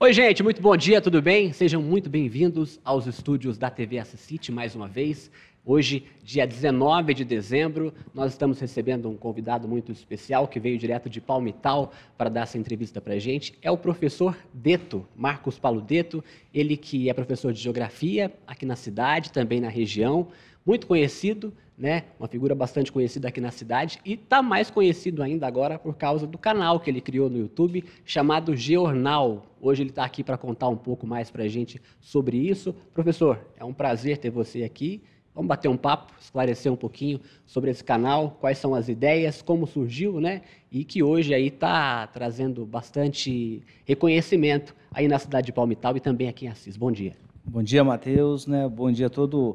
Oi, gente, muito bom dia, tudo bem? Sejam muito bem-vindos aos estúdios da TV City mais uma vez. Hoje, dia 19 de dezembro, nós estamos recebendo um convidado muito especial que veio direto de Palmital para dar essa entrevista para a gente. É o professor Deto, Marcos Paulo Deto, ele que é professor de Geografia aqui na cidade, também na região, muito conhecido, né? Uma figura bastante conhecida aqui na cidade e está mais conhecido ainda agora por causa do canal que ele criou no YouTube chamado Geornal. Hoje ele está aqui para contar um pouco mais para a gente sobre isso. Professor, é um prazer ter você aqui. Vamos bater um papo, esclarecer um pouquinho sobre esse canal, quais são as ideias, como surgiu, né? E que hoje aí está trazendo bastante reconhecimento aí na cidade de Palmital e também aqui em Assis. Bom dia. Bom dia, Matheus, né? Bom dia a todos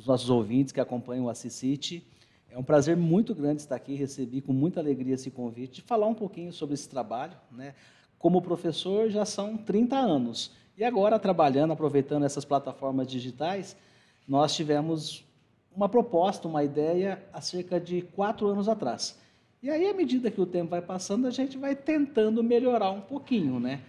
os nossos ouvintes que acompanham o Assis. É um prazer muito grande estar aqui, recebi com muita alegria esse convite de falar um pouquinho sobre esse trabalho, né? Como professor já são 30 anos e agora trabalhando, aproveitando essas plataformas digitais, nós tivemos uma proposta, uma ideia há cerca de quatro anos atrás. E aí, à medida que o tempo vai passando, a gente vai tentando melhorar um pouquinho, né?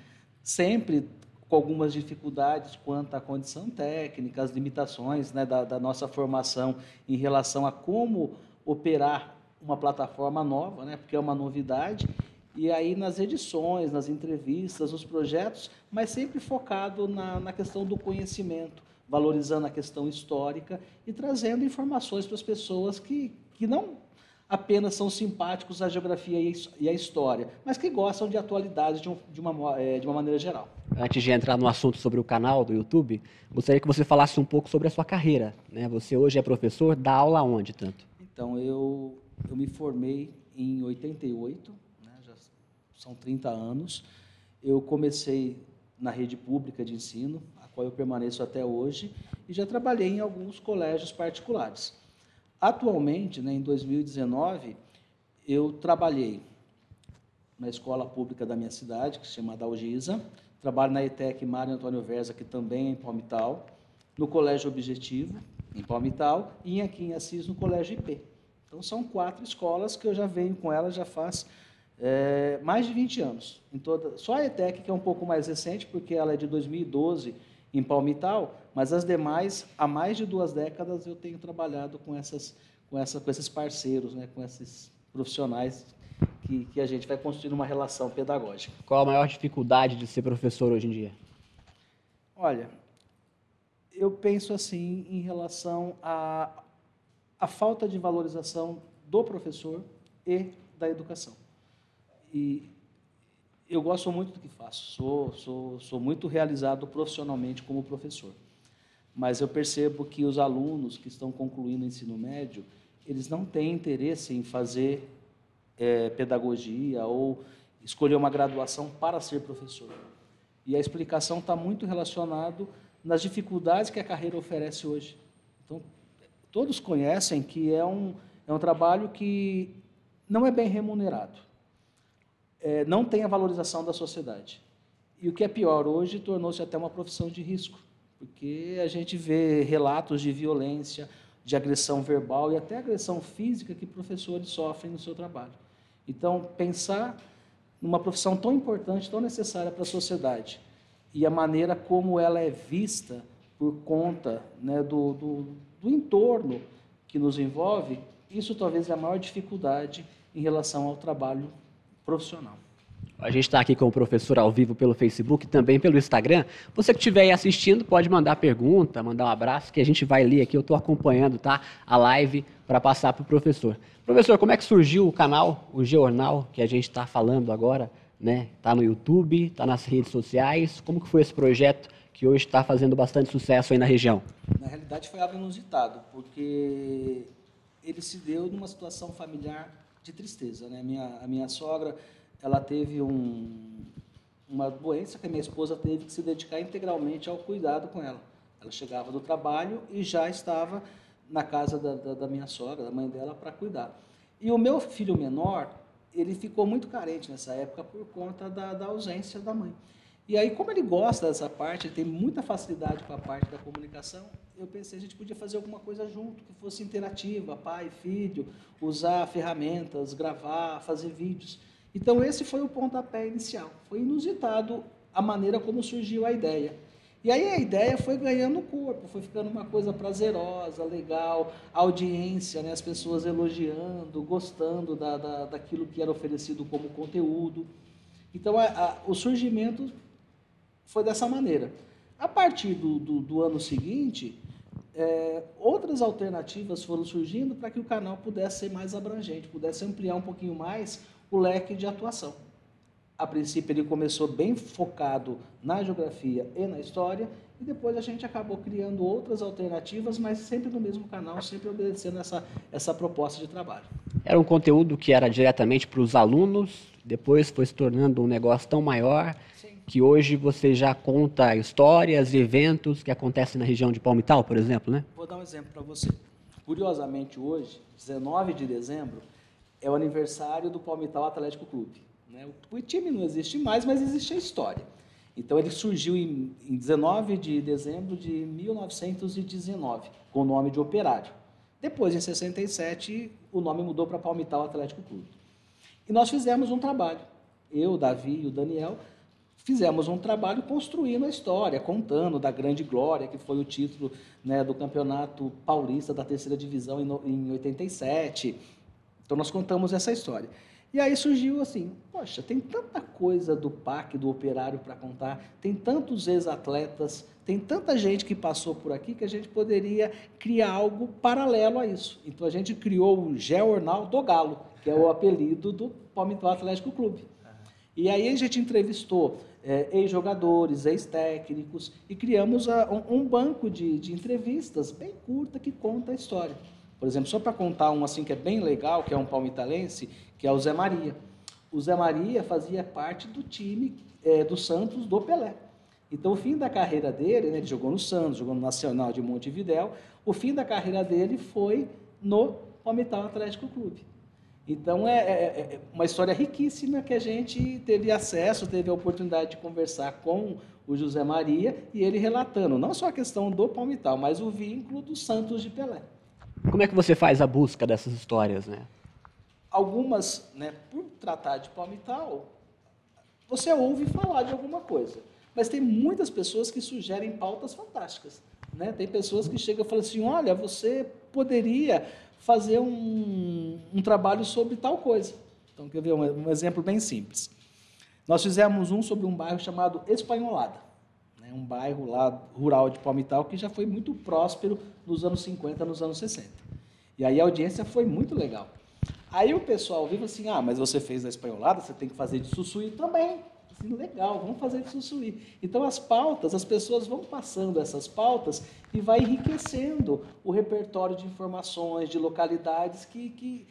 Sempre com algumas dificuldades quanto à condição técnica, as limitações né, da, da nossa formação em relação a como operar uma plataforma nova, né? Porque é uma novidade. E aí, nas edições, nas entrevistas, nos projetos, mas sempre focado na, na questão do conhecimento valorizando a questão histórica e trazendo informações para as pessoas que, que não apenas são simpáticos à geografia e à história, mas que gostam de atualidades de, um, de, uma, é, de uma maneira geral. Antes de entrar no assunto sobre o canal do YouTube, gostaria que você falasse um pouco sobre a sua carreira. Né? Você hoje é professor, dá aula onde tanto? Então, eu, eu me formei em 88, né? já são 30 anos. Eu comecei na rede pública de ensino, qual eu permaneço até hoje, e já trabalhei em alguns colégios particulares. Atualmente, né, em 2019, eu trabalhei na escola pública da minha cidade, que se chama Dalgisa, trabalho na ETEC Mário Antônio Versa, que também é em Palmital, no Colégio Objetivo, em Palmital, e aqui em Assis, no Colégio IP. Então, são quatro escolas que eu já venho com elas já faz é, mais de 20 anos. Em toda, só a ETEC, que é um pouco mais recente, porque ela é de 2012, em Palmital, mas as demais, há mais de duas décadas, eu tenho trabalhado com, essas, com, essa, com esses parceiros, né, com esses profissionais que, que a gente vai construir uma relação pedagógica. Qual a maior dificuldade de ser professor hoje em dia? Olha, eu penso assim em relação à a, a falta de valorização do professor e da educação. E eu gosto muito do que faço, sou, sou, sou muito realizado profissionalmente como professor. Mas eu percebo que os alunos que estão concluindo o ensino médio, eles não têm interesse em fazer é, pedagogia ou escolher uma graduação para ser professor. E a explicação está muito relacionado nas dificuldades que a carreira oferece hoje. Então, todos conhecem que é um, é um trabalho que não é bem remunerado é, não tem a valorização da sociedade. E o que é pior, hoje tornou-se até uma profissão de risco, porque a gente vê relatos de violência, de agressão verbal e até agressão física que professores sofrem no seu trabalho. Então, pensar numa profissão tão importante, tão necessária para a sociedade, e a maneira como ela é vista por conta né, do, do, do entorno que nos envolve, isso talvez é a maior dificuldade em relação ao trabalho profissional. A gente está aqui com o professor ao vivo pelo Facebook, também pelo Instagram. Você que estiver aí assistindo, pode mandar pergunta, mandar um abraço, que a gente vai ler aqui. Eu estou acompanhando tá, a live para passar para o professor. Professor, como é que surgiu o canal, o Jornal, que a gente está falando agora? Né? Está no YouTube, está nas redes sociais. Como que foi esse projeto que hoje está fazendo bastante sucesso aí na região? Na realidade foi algo inusitado, porque ele se deu numa situação familiar de tristeza. Né? Minha, a minha sogra ela teve um, uma doença que a minha esposa teve que se dedicar integralmente ao cuidado com ela. Ela chegava do trabalho e já estava na casa da, da, da minha sogra, da mãe dela, para cuidar. E o meu filho menor, ele ficou muito carente nessa época por conta da, da ausência da mãe. E aí, como ele gosta dessa parte, ele tem muita facilidade com a parte da comunicação, eu pensei a gente podia fazer alguma coisa junto, que fosse interativa, pai, filho, usar ferramentas, gravar, fazer vídeos. Então, esse foi o pontapé inicial. Foi inusitado a maneira como surgiu a ideia. E aí a ideia foi ganhando corpo, foi ficando uma coisa prazerosa, legal, audiência, né? as pessoas elogiando, gostando da, da, daquilo que era oferecido como conteúdo. Então a, a, o surgimento foi dessa maneira. A partir do, do, do ano seguinte, é, outras alternativas foram surgindo para que o canal pudesse ser mais abrangente, pudesse ampliar um pouquinho mais o leque de atuação. A princípio ele começou bem focado na geografia e na história, e depois a gente acabou criando outras alternativas, mas sempre no mesmo canal, sempre obedecendo essa, essa proposta de trabalho. Era um conteúdo que era diretamente para os alunos, depois foi se tornando um negócio tão maior Sim. que hoje você já conta histórias e eventos que acontecem na região de Palmital, por exemplo, né? Vou dar um exemplo para você. Curiosamente, hoje, 19 de dezembro, é o aniversário do Palmital Atlético Clube. Né? O time não existe mais, mas existe a história. Então ele surgiu em, em 19 de dezembro de 1919, com o nome de Operário. Depois, em 67, o nome mudou para Palmital Atlético Clube. E nós fizemos um trabalho. Eu, Davi e o Daniel fizemos um trabalho construindo a história, contando da grande glória, que foi o título né, do Campeonato Paulista da Terceira Divisão em, em 87. Então nós contamos essa história. E aí surgiu assim, poxa, tem tanta coisa do PAC, do operário para contar, tem tantos ex-atletas, tem tanta gente que passou por aqui que a gente poderia criar algo paralelo a isso. Então a gente criou o Jornal do Galo, que é o apelido do Palmital Atlético Clube. E aí a gente entrevistou é, ex-jogadores, ex-técnicos e criamos a, um, um, banco de, de entrevistas bem curta que conta a história. Por exemplo, só para contar um assim que é bem legal, que é um palmitalense, que é o Zé Maria. O Zé Maria fazia parte do time é, do Santos do Pelé. Então, o fim da carreira dele, né, ele jogou no Santos, jogou no Nacional de Montevidéu, o fim da carreira dele foi no Palmital Atlético Clube. Então, é, é, é, uma história riquíssima que a gente teve acesso, teve a oportunidade de conversar com o José Maria e ele relatando não só a questão do Palmital, mas o vínculo do Santos de Pelé. Como é que você faz a busca dessas histórias, né? Algumas, né, por tratar de palmital, você ouve falar de alguma coisa. Mas tem muitas pessoas que sugerem pautas fantásticas. Né? Tem pessoas que chegam e falam assim: olha, você poderia fazer um, um trabalho sobre tal coisa. Então, quer ver um, um, exemplo bem simples. Nós fizemos um sobre um bairro chamado Espanholada, né? um bairro lá rural de Palmital que já foi muito próspero nos anos 50, nos anos 60. E aí a audiência foi muito legal. Aí o pessoal viu assim, ah, mas você fez a espanholada, você tem que fazer de sussuí também. Assim, legal, vamos fazer de sussuí. Então as pautas, as pessoas vão passando essas pautas e vai enriquecendo o repertório de informações, de localidades que, que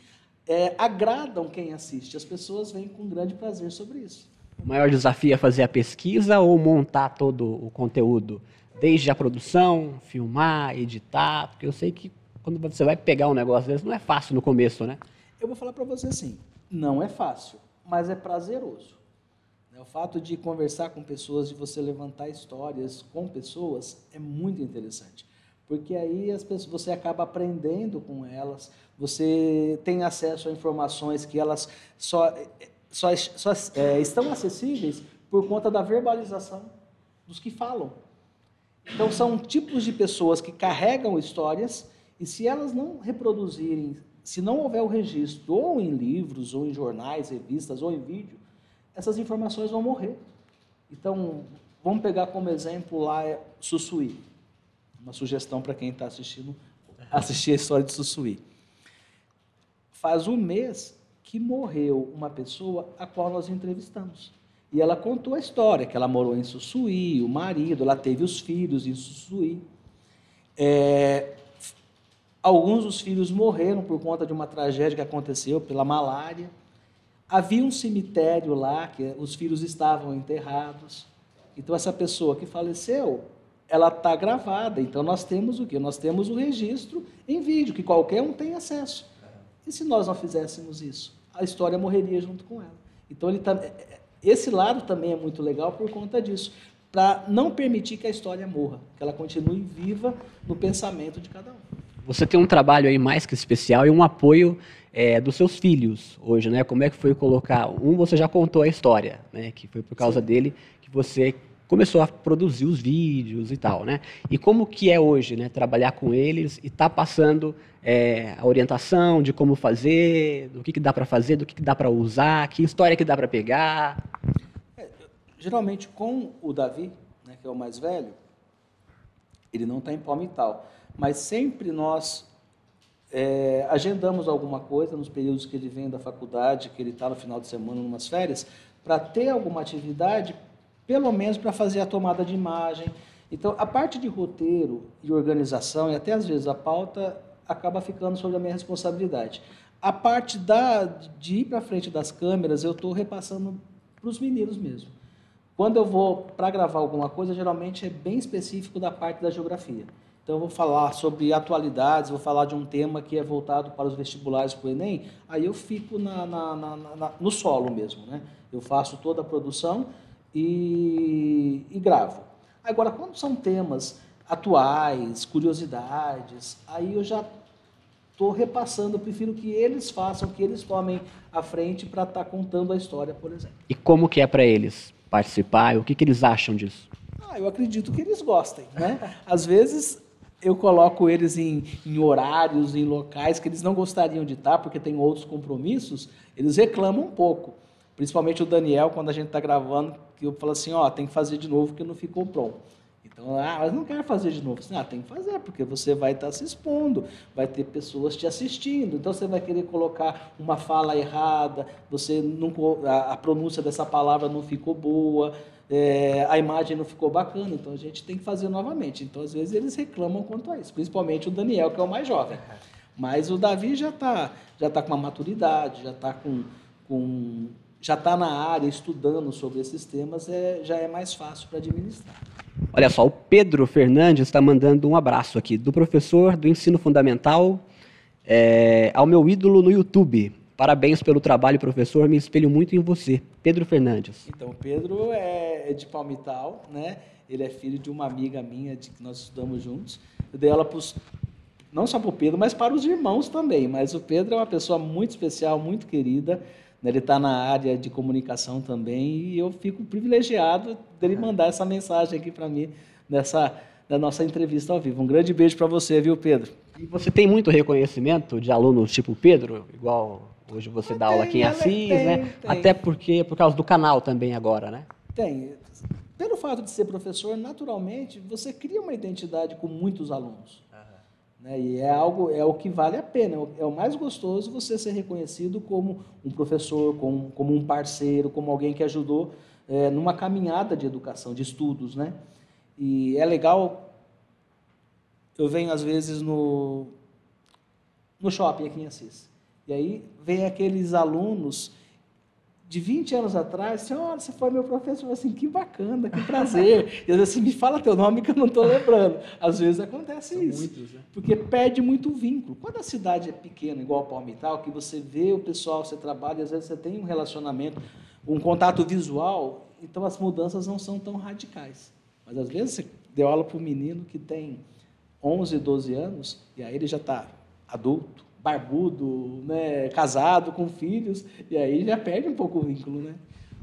é, agradam quem assiste. As pessoas vêm com grande prazer sobre isso. O maior desafio é fazer a pesquisa ou montar todo o conteúdo? desde a produção, filmar, editar, porque eu sei que quando você vai pegar um negócio desse, não é fácil no começo, né? Eu vou falar para você assim, não é fácil, mas é prazeroso. O fato de conversar com pessoas, de você levantar histórias com pessoas, é muito interessante. Porque aí as pessoas, você acaba aprendendo com elas, você tem acesso a informações que elas só, só, só é, estão acessíveis por conta da verbalização dos que falam. Então, são tipos de pessoas que carregam histórias e, se elas não reproduzirem, se não houver o registro, ou em livros, ou em jornais, revistas, ou em vídeo, essas informações vão morrer. Então, vamos pegar como exemplo lá Sussuí. Uma sugestão para quem está assistindo, assistir a história de Sussuí. Faz um mês que morreu uma pessoa a qual nós entrevistamos. E ela contou a história, que ela morou em Sussuí, o marido, ela teve os filhos em Sussuí. É, alguns dos filhos morreram por conta de uma tragédia que aconteceu pela malária. Havia um cemitério lá, que os filhos estavam enterrados. Então, essa pessoa que faleceu, ela está gravada. Então, nós temos o quê? Nós temos o registro em vídeo, que qualquer um tem acesso. E se nós não fizéssemos isso? A história morreria junto com ela. Então, ele tá, esse lado também é muito legal por conta disso, para não permitir que a história morra, que ela continue viva no pensamento de cada um. Você tem um trabalho aí mais que especial e um apoio é, dos seus filhos hoje, né? Como é que foi colocar? Um, você já contou a história, né? Que foi por causa Sim. dele que que você começou a produzir os vídeos e tal, né? E como que é hoje, né? Trabalhar com eles e tá passando é, a orientação de como fazer, do que, que dá para fazer, do que, que dá para usar, que história que dá para pegar. É, geralmente com o Davi, né, que é o mais velho, ele não está em Palmital, mas sempre nós é, agendamos alguma coisa nos períodos que ele vem da faculdade, que ele está no final de semana, umas férias, para ter alguma atividade pelo menos para fazer a tomada de imagem. Então, a parte de roteiro e organização, e até às vezes a pauta, acaba ficando sob a minha responsabilidade. A parte da, de ir para frente das câmeras, eu estou repassando para os meninos mesmo. Quando eu vou para gravar alguma coisa, geralmente é bem específico da parte da geografia. Então, eu vou falar sobre atualidades, vou falar de um tema que é voltado para os vestibulares para o Enem, aí eu fico na, na, na, no solo mesmo. Né? Eu faço toda a produção e, e gravo. Agora, quando são temas atuais, curiosidades, aí eu já estou repassando, eu prefiro que eles façam, que eles tomem a frente para estar tá contando a história, por exemplo. E como que é para eles participar? O que, que eles acham disso? Ah, eu acredito que eles gostem, né? Às vezes eu coloco eles em, em, horários, em locais que eles não gostariam de estar, porque tem outros compromissos, eles reclamam um pouco. Principalmente o Daniel, quando a gente está gravando, que eu falo assim, ó, tem que fazer de novo que não ficou pronto. Então, ah, mas não quero fazer de novo. Assim, ah, tem que fazer, porque você vai estar tá se expondo, vai ter pessoas te assistindo. Então, você vai querer colocar uma fala errada, você não, a, a pronúncia dessa palavra não ficou boa, é, a imagem não ficou bacana. Então, a gente tem que fazer novamente. Então, às vezes, eles reclamam quanto a isso, principalmente o Daniel, que é o mais jovem. Mas o Davi já está já tá com uma maturidade, já está com, com já está na área estudando sobre esses temas, é, já é mais fácil para administrar. Olha só, o Pedro Fernandes está mandando um abraço aqui do professor do ensino fundamental é, ao meu ídolo no YouTube. Parabéns pelo trabalho, professor. Me espelho muito em você, Pedro Fernandes. Então, Pedro é, é de Palmital, né? Ele é filho de uma amiga minha de que nós estudamos juntos. Eu dei ela pros, não só para o Pedro, mas para os irmãos também. Mas o Pedro é uma pessoa muito especial, muito querida. Ele está na área de comunicação também e eu fico privilegiado dele mandar essa mensagem aqui para mim nessa da nossa entrevista ao vivo. Um grande beijo para você, viu, Pedro? E você tem muito reconhecimento de alunos tipo Pedro, igual hoje você dá aula aqui em Assis, tem, né? Tem. Até porque por causa do canal também agora, né? Tem. Pelo fato de ser professor, naturalmente, você cria uma identidade com muitos alunos. Né? E é algo, é o que vale a pena, é o mais gostoso você ser reconhecido como um professor, como, como um parceiro, como alguém que ajudou é, numa caminhada de educação, de estudos. Né? E é legal, eu venho às vezes no, no shopping aqui em Assis, e aí vem aqueles alunos de 20 anos atrás, assim, olha, você foi meu professor, assim, que bacana, que prazer. e às vezes assim, me fala teu nome que eu não estou lembrando. Às vezes acontece São isso. Muitos, né? Porque perde muito vínculo. Quando a cidade é pequena, igual Palmital, que você vê o pessoal, você trabalha, às vezes você tem um relacionamento, um contato visual, então as mudanças não são tão radicais. Mas às vezes você deu aula para um menino que tem 11, 12 anos, e aí ele já está adulto, barbudo, né, casado, com filhos, e aí já perde um pouco o vínculo, né?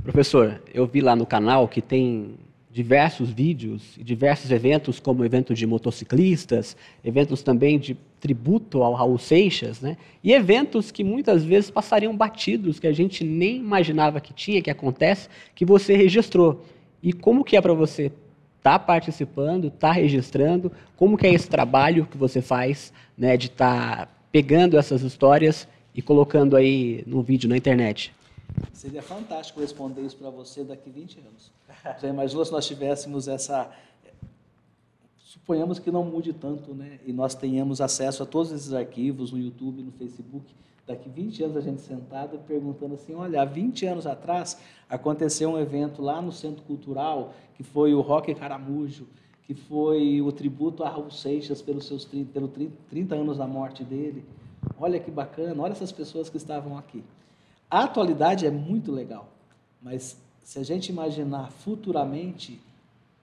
Professor, eu vi lá no canal que tem diversos vídeos e diversos eventos, como evento de motociclistas, eventos também de tributo ao Raul Seixas, né? E eventos que muitas vezes passariam batidos, que a gente nem imaginava que tinha, que acontece, que você registrou. E como que é para você estar tá participando, estar tá registrando? Como que é esse trabalho que você faz, né, de estar tá pegando essas histórias e colocando aí no vídeo na internet? Seria fantástico responder isso para você daqui 20 anos. Imaginou se nós tivéssemos essa. Suponhamos que não mude tanto, né? E nós tenhamos acesso a todos esses arquivos no YouTube, no Facebook. Daqui 20 anos a gente sentado perguntando assim: olha, há 20 anos atrás aconteceu um evento lá no Centro Cultural que foi o Rock Caramujo que foi o tributo a Raul Seixas pelos seus 30, pelo 30, 30 anos da morte dele. Olha que bacana, olha essas pessoas que estavam aqui. A atualidade é muito legal, mas se a gente imaginar futuramente,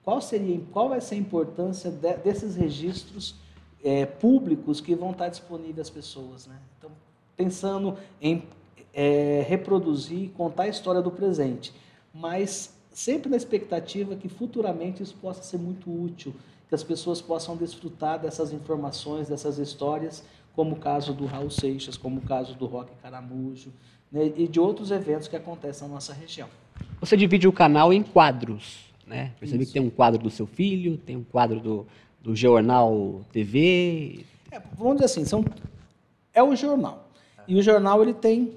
qual seria, qual vai ser a importância de, desses registros é, públicos que vão estar disponíveis às pessoas, né? Então, pensando em é, reproduzir, contar a história do presente, mas sempre na expectativa que futuramente isso possa ser muito útil, que as pessoas possam desfrutar dessas informações, dessas histórias, como o caso do Raul Seixas, como o caso do Rock Caramujo, né, e de outros eventos que acontecem na nossa região. Você divide o canal em quadros, né? Percebi Isso. que tem um quadro do seu filho, tem um quadro do, do Jornal TV. É, vamos dizer assim, são, é o jornal. E o jornal ele tem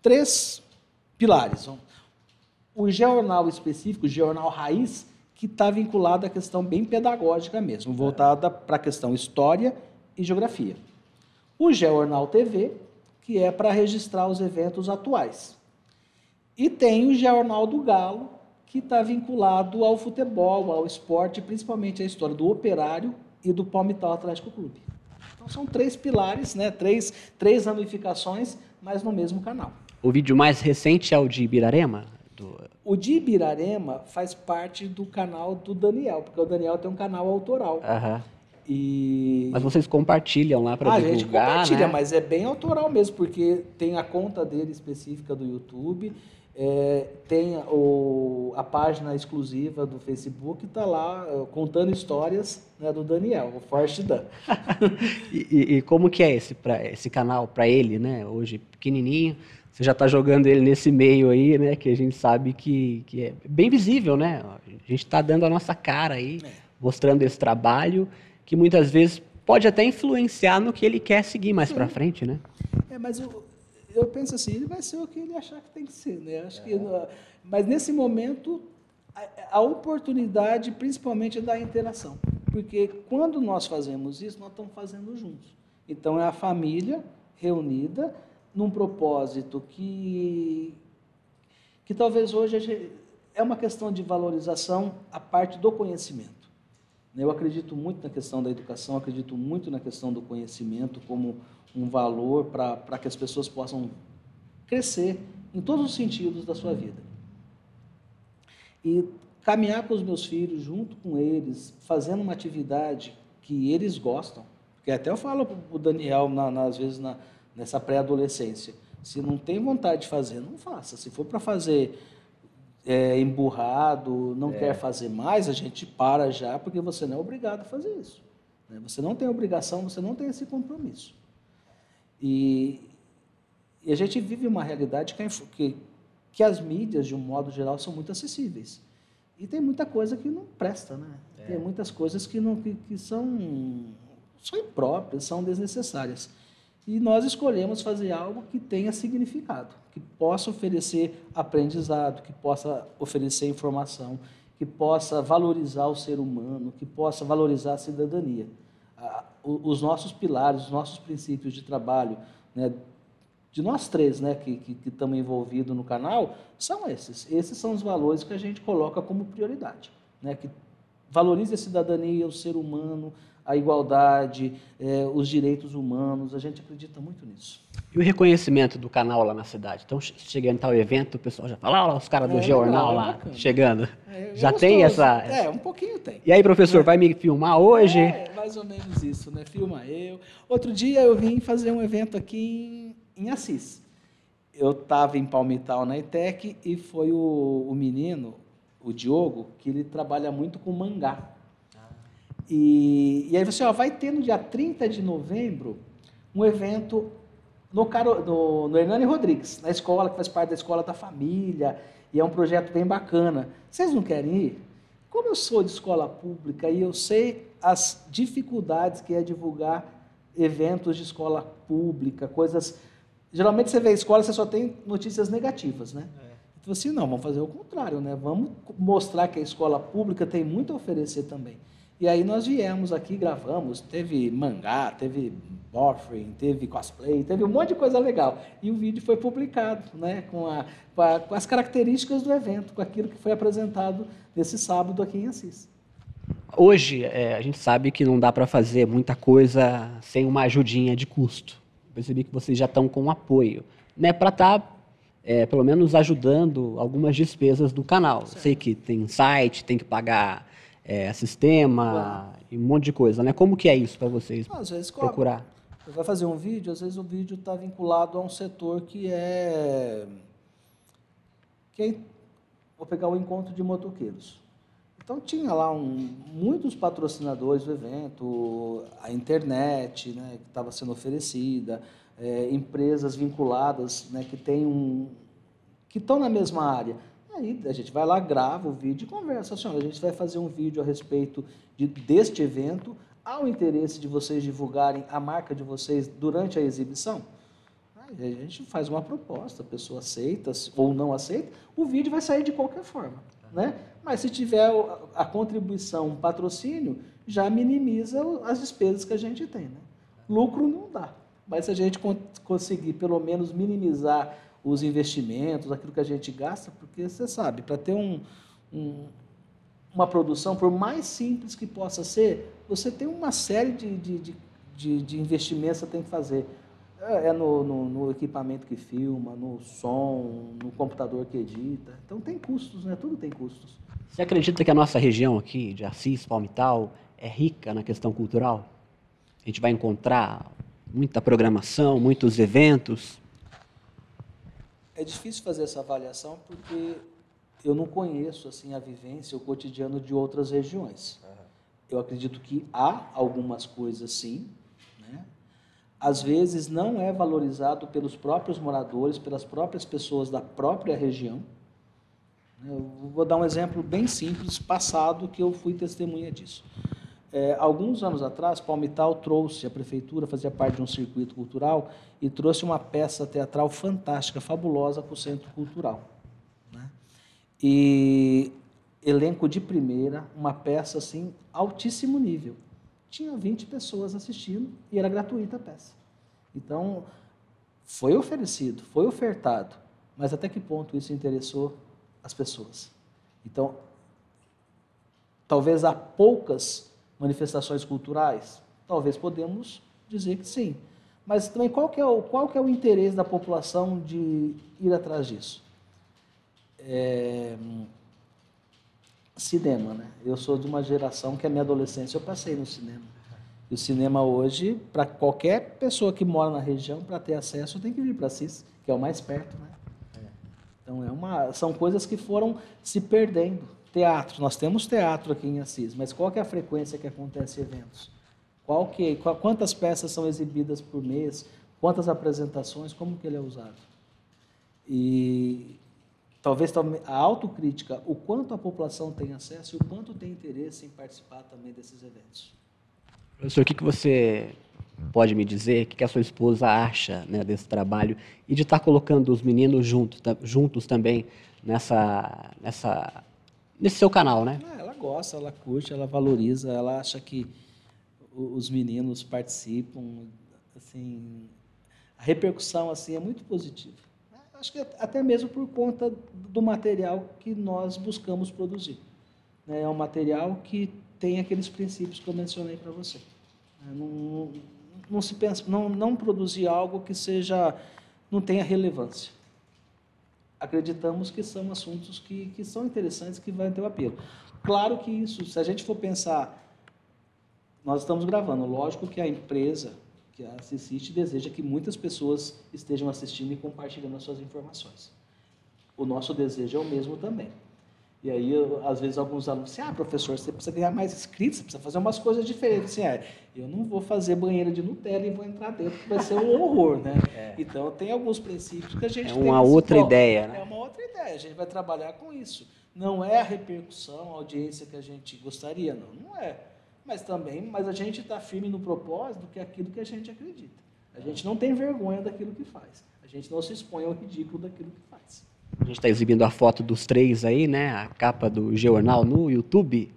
três pilares. O jornal específico, o jornal raiz, que está vinculado à questão bem pedagógica mesmo, voltada para a questão história e geografia. O Jornal TV, que é para registrar os eventos atuais. E tem o Jornal do Galo, que está vinculado ao futebol, ao esporte, principalmente à história do Operário e do Palmital Atlético Clube. Então são três pilares, né? três, três ramificações, mas no mesmo canal. O vídeo mais recente é o de Ibirarema? Do... O de Ibirarema faz parte do canal do Daniel, porque o Daniel tem um canal autoral. Uhum. E... Mas vocês compartilham lá para ah, divulgar, A gente compartilha, né? mas é bem autoral mesmo, porque tem a conta dele específica do YouTube, é, tem o, a página exclusiva do Facebook, está lá é, contando histórias né, do Daniel, o Forte Dan. e, e, e, como que é esse, pra, esse canal para ele, né? Hoje pequenininho, você já está jogando ele nesse meio aí, né? Que a gente sabe que, que é bem visível, né? A gente está dando a nossa cara aí, é. mostrando esse trabalho que muitas vezes pode até influenciar no que ele quer seguir mais para frente, né? É, mas eu, eu penso assim, ele vai ser o que ele achar que tem que ser, né? Acho é. que, mas nesse momento a, a oportunidade, principalmente, é da interação, porque quando nós fazemos isso, nós estamos fazendo juntos. Então é a família reunida num propósito que que talvez hoje é uma questão de valorização a parte do conhecimento. Eu acredito muito na questão da educação, acredito muito na questão do conhecimento como um valor para que as pessoas possam crescer em todos os sentidos da sua vida. E caminhar com os meus filhos, junto com eles, fazendo uma atividade que eles gostam, porque até eu falo para o Daniel, na, na, às vezes, na, nessa pré-adolescência, se não tem vontade de fazer, não faça. Se for para fazer é, emburrado, não é. quer fazer mais, a gente para já, porque você não é obrigado a fazer isso. Né? Você não tem obrigação, você não tem esse compromisso. E, e a gente vive uma realidade que, que, que, as mídias, de um modo geral, são muito acessíveis. E tem muita coisa que não presta, né? É. Tem muitas coisas que, não, que, que são, são impróprias, são desnecessárias. E nós escolhemos fazer algo que tenha significado, que possa oferecer aprendizado, que possa oferecer informação, que possa valorizar o ser humano, que possa valorizar a cidadania. Os nossos pilares, os nossos princípios de trabalho, né, de nós três né, que, que, que estamos envolvidos no canal, são esses. Esses são os valores que a gente coloca como prioridade. Né, que valorize a cidadania, o ser humano, a igualdade, é, os direitos humanos. A gente acredita muito nisso. E o reconhecimento do canal lá na cidade? Então, chegando em tal evento, o pessoal já fala, olha lá os caras do é, jornal lá, é chegando. É, já tem essa... É, um pouquinho tem. E aí, professor, é. vai me filmar hoje? É, mais ou menos isso, né? Filma eu. Outro dia eu vim fazer um evento aqui em, em Assis. Eu estava em Palmital, na ITEC, e foi o, o menino, o Diogo, que ele trabalha muito com mangá. E, e aí você ó, vai ter no dia 30 de novembro um evento no, Caro, no, no Hernani Rodrigues, na escola, que faz parte da escola da família, e é um projeto bem bacana. Vocês não querem ir? Como eu sou de escola pública e eu sei as dificuldades que é divulgar eventos de escola pública, coisas. Geralmente você vê a escola, você só tem notícias negativas, né? É. Então, assim, não, vamos fazer o contrário, né? Vamos mostrar que a escola pública tem muito a oferecer também. E aí nós viemos aqui, gravamos, teve mangá, teve buffering, teve cosplay, teve um monte de coisa legal. E o vídeo foi publicado, né, com, a, com, a, com as características do evento, com aquilo que foi apresentado nesse sábado aqui em Assis. Hoje, é, a gente sabe que não dá para fazer muita coisa sem uma ajudinha de custo. percebi que vocês já estão com apoio, né, para estar, tá, é, pelo menos, ajudando algumas despesas do canal. Certo. Sei que tem site, tem que pagar é, sistema e um monte de coisa, né? Como que é isso para vocês às vezes, procurar? Você vai fazer um vídeo, às vezes o vídeo está vinculado a um setor que é, que é vou pegar o encontro de motoqueiros. Então tinha lá um, muitos patrocinadores do evento, a internet né, que estava sendo oferecida, é, empresas vinculadas né, que tem um, que estão na mesma área. Aí a gente vai lá, grava o vídeo e conversa. Olha, a gente vai fazer um vídeo a respeito de, deste evento. Há o interesse de vocês divulgarem a marca de vocês durante a exibição? Aí a gente faz uma proposta, a pessoa aceita ou não aceita, o vídeo vai sair de qualquer forma. Né? Mas se tiver a contribuição, um patrocínio, já minimiza as despesas que a gente tem. Né? Lucro não dá. Mas se a gente conseguir pelo menos minimizar os investimentos, aquilo que a gente gasta, porque você sabe, para ter um, um, uma produção, por mais simples que possa ser, você tem uma série de, de, de, de investimentos que você tem que fazer. É, é no, no, no, equipamento que filma, no som, no computador que edita. Então tem custos, né? Tudo tem custos. Você acredita que a nossa região aqui, de Assis, Palmital, é rica na questão cultural? A gente vai encontrar muita programação, muitos eventos? É difícil fazer essa avaliação porque eu não conheço assim a vivência, o cotidiano de outras regiões. Eu acredito que há algumas coisas sim, né? Às vezes não é valorizado pelos próprios moradores, pelas próprias pessoas da própria região. Eu vou dar um exemplo bem simples, passado, que eu fui testemunha disso. É, alguns anos atrás, Palmital trouxe, a prefeitura fazia parte de um circuito cultural e trouxe uma peça teatral fantástica, fabulosa para o Centro Cultural. Né? E elenco de primeira, uma peça assim, altíssimo nível. Tinha 20 pessoas assistindo e era gratuita a peça. Então, foi oferecido, foi ofertado, mas até que ponto isso interessou as pessoas. Então, talvez há poucas manifestações culturais, talvez podemos dizer que sim. Mas também qual que é o, qual que é o interesse da população de ir atrás disso? É, cinema, né? Eu sou de uma geração que a minha adolescência eu passei no cinema. E o cinema hoje, para qualquer pessoa que mora na região, para ter acesso, tem que vir para Assis, que é o mais perto, né? Então, é uma, são coisas que foram se perdendo. Teatro, nós temos teatro aqui em Assis, mas qual que é a frequência que acontece eventos? Qual que, quantas peças são exibidas por mês? Quantas apresentações? Como que ele é usado? E talvez a autocrítica, o quanto a população tem acesso e o quanto tem interesse em participar também desses eventos. Professor, o que, que você pode me dizer o que a sua esposa acha né, desse trabalho e de estar colocando os meninos juntos, juntos também nessa, nessa, nesse seu canal, né? Ah, ela gosta, ela curte, ela valoriza, ela acha que os meninos participam, assim, a repercussão assim é muito positiva. Acho que até mesmo por conta do material que nós buscamos produzir. Né? É um material que tem aqueles princípios que eu mencionei para você. É, não, não se pensa, não, não produzir algo que seja, não tenha relevância. Acreditamos que são assuntos que, que são interessantes, que vão ter o apelo. Claro que isso, se a gente for pensar, nós estamos gravando, lógico que a empresa que assiste deseja que muitas pessoas estejam assistindo e compartilhando as suas informações. O nosso desejo é o mesmo também. E aí, eu, às vezes, alguns alunos dizem, ah, professor, você precisa ganhar mais inscritos, você precisa fazer umas coisas diferentes. Assim, é, eu não vou fazer banheira de Nutella e vou entrar dentro, que vai ser um horror, né? É. Então, tem alguns princípios que a gente é uma outra ideia, né? É uma outra ideia, a gente vai trabalhar com isso. Não é a repercussão, a audiência que a gente gostaria, não, não é. Mas também, mas a gente está firme no propósito que é aquilo que a gente acredita. A gente não tem vergonha daquilo que faz. A gente não se expõe ao ridículo daquilo que faz. A gente está exibindo a foto dos três aí, né? A capa do jornal no YouTube.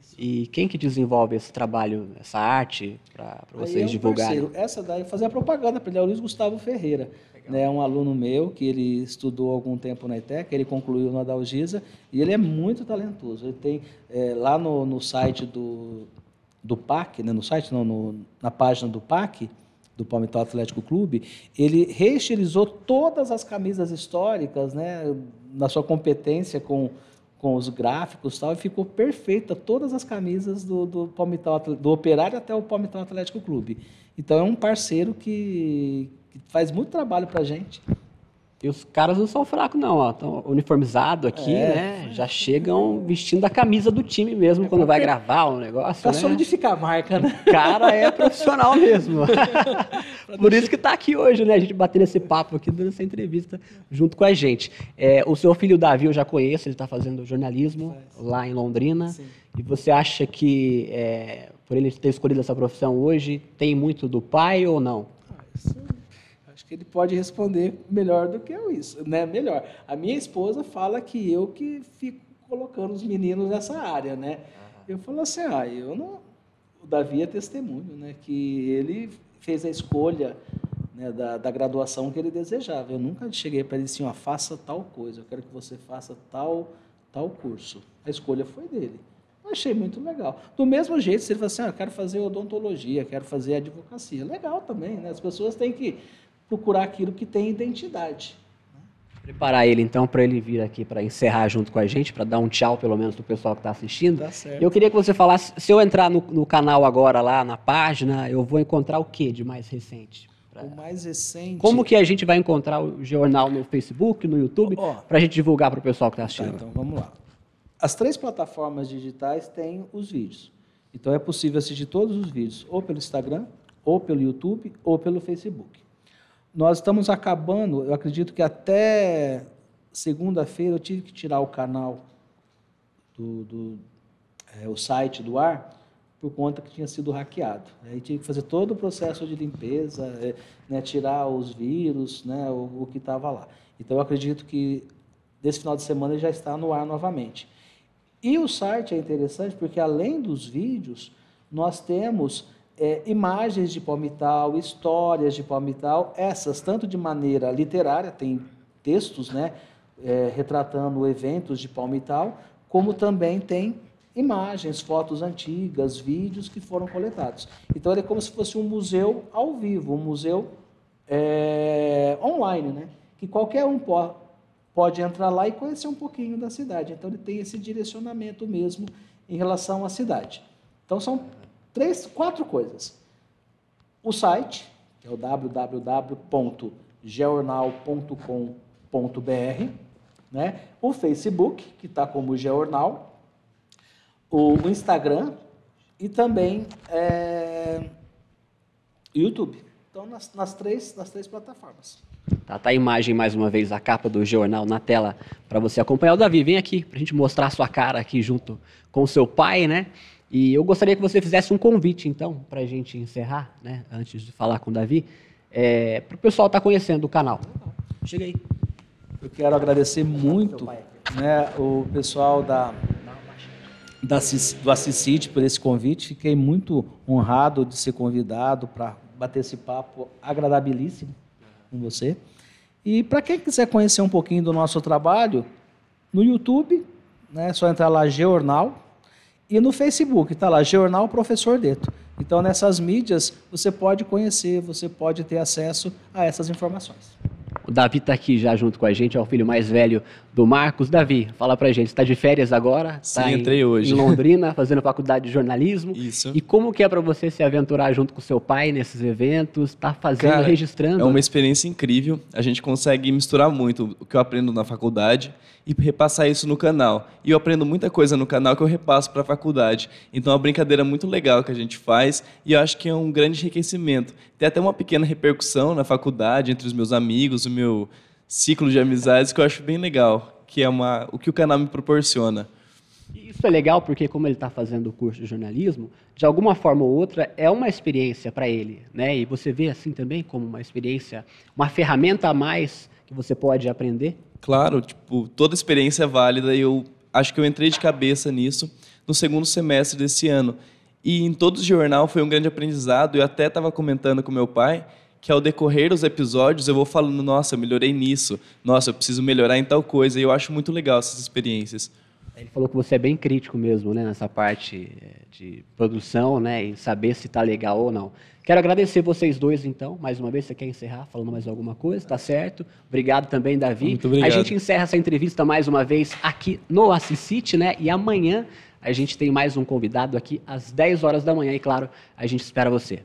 Isso. E quem que desenvolve esse trabalho, essa arte, para vocês é um divulgarem? Parceiro. Essa daí, fazer a propaganda para ele, é o Luiz Gustavo Ferreira. É né, um aluno meu que ele estudou algum tempo na ETEC, ele concluiu na Dalgisa e ele é muito talentoso. Ele tem é, lá no, no site do, do PAC, né, no site, não, no, na página do PAC, do Palmital Atlético Clube, ele reestilizou todas as camisas históricas, né, na sua competência com, com os gráficos tal, e ficou perfeita todas as camisas do, do do Operário até o Palmital Atlético Clube. Então é um parceiro que, que faz muito trabalho para a gente. E os caras não são fracos, não, ó. Estão uniformizados aqui, É. né? Já chegam vestindo a camisa do time mesmo quando vai gravar um negócio. Pra né? solidificar a marca, né? O cara é profissional mesmo. Por isso que está aqui hoje, né? A gente batendo esse papo aqui, dando essa entrevista junto com a gente. É, o seu filho Davi eu já conheço, ele está fazendo jornalismo lá em Londrina. Sim. E você acha que, é, por ele ter escolhido essa profissão hoje, tem muito do pai ou não? Ah, isso, ele pode responder melhor do que eu isso, né? Melhor. A minha esposa fala que eu que fico colocando os meninos nessa área, né? Eu falo assim, ah, eu não... O Davi é testemunho, né? Que ele fez a escolha né, da, da graduação que ele desejava. Eu nunca cheguei para ele assim, ó, faça tal coisa, eu quero que você faça tal, tal curso. A escolha foi dele. Eu achei muito legal. Do mesmo jeito, se ele fala assim, ah, eu quero fazer odontologia, quero fazer advocacia. Legal também, né? As pessoas têm que procurar aquilo que tem identidade. Preparar ele então para ele vir aqui para encerrar junto com a gente, para dar um tchau pelo menos pro pessoal que está assistindo. Tá. Eu queria que você falasse, se eu entrar no, no canal agora lá na página, eu vou encontrar o que de mais recente? Pra- O mais recente... Como que a gente vai encontrar o jornal no Facebook, no YouTube, Ó. para a gente divulgar para o pessoal que está Tá, assistindo? então vamos lá. As três plataformas digitais têm os vídeos. Então é possível assistir todos os vídeos ou pelo Instagram, ou pelo YouTube, ou pelo Facebook. Nós estamos acabando, eu acredito que até segunda-feira eu tive que tirar o canal do, do é, o site do ar por conta que tinha sido hackeado. Aí tive que fazer todo o processo de limpeza, é, né, tirar os vírus, né, o, o que estava lá. Então eu acredito que desse final de semana já está no ar novamente. E o site é interessante porque além dos vídeos nós temos é, imagens de palmital, histórias de palmital, essas tanto de maneira literária, tem textos, né, é, retratando eventos de palmital, como também tem imagens, fotos antigas, vídeos que foram coletados. Então ele é como se fosse um museu ao vivo, um museu é, online, né, que qualquer um po- pode entrar lá e conhecer um pouquinho da cidade. Então ele tem esse direcionamento mesmo em relação à cidade. Então são três, quatro coisas. O site, que é o www.geornal.com.br, né? O Facebook, que está como Geornal, o Instagram e também é, YouTube. Então nas, nas três, nas três plataformas. Tá, tá a imagem mais uma vez, a capa do jornal na tela para você acompanhar. O Davi, vem aqui para a gente mostrar a sua cara aqui junto com o seu pai, né? E eu gostaria que você fizesse um convite, então, para a gente encerrar, né? Antes de falar com o Davi, é, para o pessoal estar conhecendo o canal. Chega aí. Eu quero agradecer muito né, o pessoal da, da, do Assisite por esse convite. Fiquei muito honrado de ser convidado para bater esse papo agradabilíssimo com você. E para quem quiser conhecer um pouquinho do nosso trabalho, no YouTube, né, é só entrar lá Geornal, e no Facebook, está lá Jornal Professor Deto. Então, nessas mídias, você pode conhecer, você pode ter acesso a essas informações. O Davi está aqui já junto com a gente, é o filho mais velho do Marcos. Davi, fala pra gente, está de férias agora? Sim, tá em- entrei hoje. Em Londrina, fazendo faculdade de jornalismo. Isso. E como que é para você se aventurar junto com seu pai nesses eventos? Tá fazendo, Cara, registrando? É uma experiência incrível. A gente consegue misturar muito o que eu aprendo na faculdade e repassar isso no canal. E eu aprendo muita coisa no canal que eu repasso para a faculdade. Então é uma brincadeira muito legal que a gente faz e eu acho que é um grande enriquecimento. Tem até uma pequena repercussão na faculdade entre os meus amigos, o meu ciclo de amizades que eu acho bem legal, que é uma, o que o canal me proporciona. Isso é legal porque, como ele está fazendo o curso de jornalismo, de alguma forma ou outra é uma experiência para ele, né? E você vê assim também como uma experiência, uma ferramenta a mais que você pode aprender. Claro, tipo, toda experiência é válida e eu acho que eu entrei de cabeça nisso no segundo semestre desse ano. E em todo o jornal foi um grande aprendizado. Eu até estava comentando com meu pai que ao decorrer dos episódios eu vou falando, nossa, eu melhorei nisso, nossa, eu preciso melhorar em tal coisa. E eu acho muito legal essas experiências. Ele falou que você é bem crítico mesmo, né, nessa parte eh, de produção, né, e saber se está legal ou não. Quero agradecer vocês dois, então, mais uma vez. Você quer encerrar falando mais alguma coisa? Tá certo. Obrigado também, Davi. Muito obrigado. A gente encerra essa entrevista mais uma vez aqui no Assisite, né? E amanhã a gente tem mais um convidado aqui às 10 horas da manhã. E claro, a gente espera você.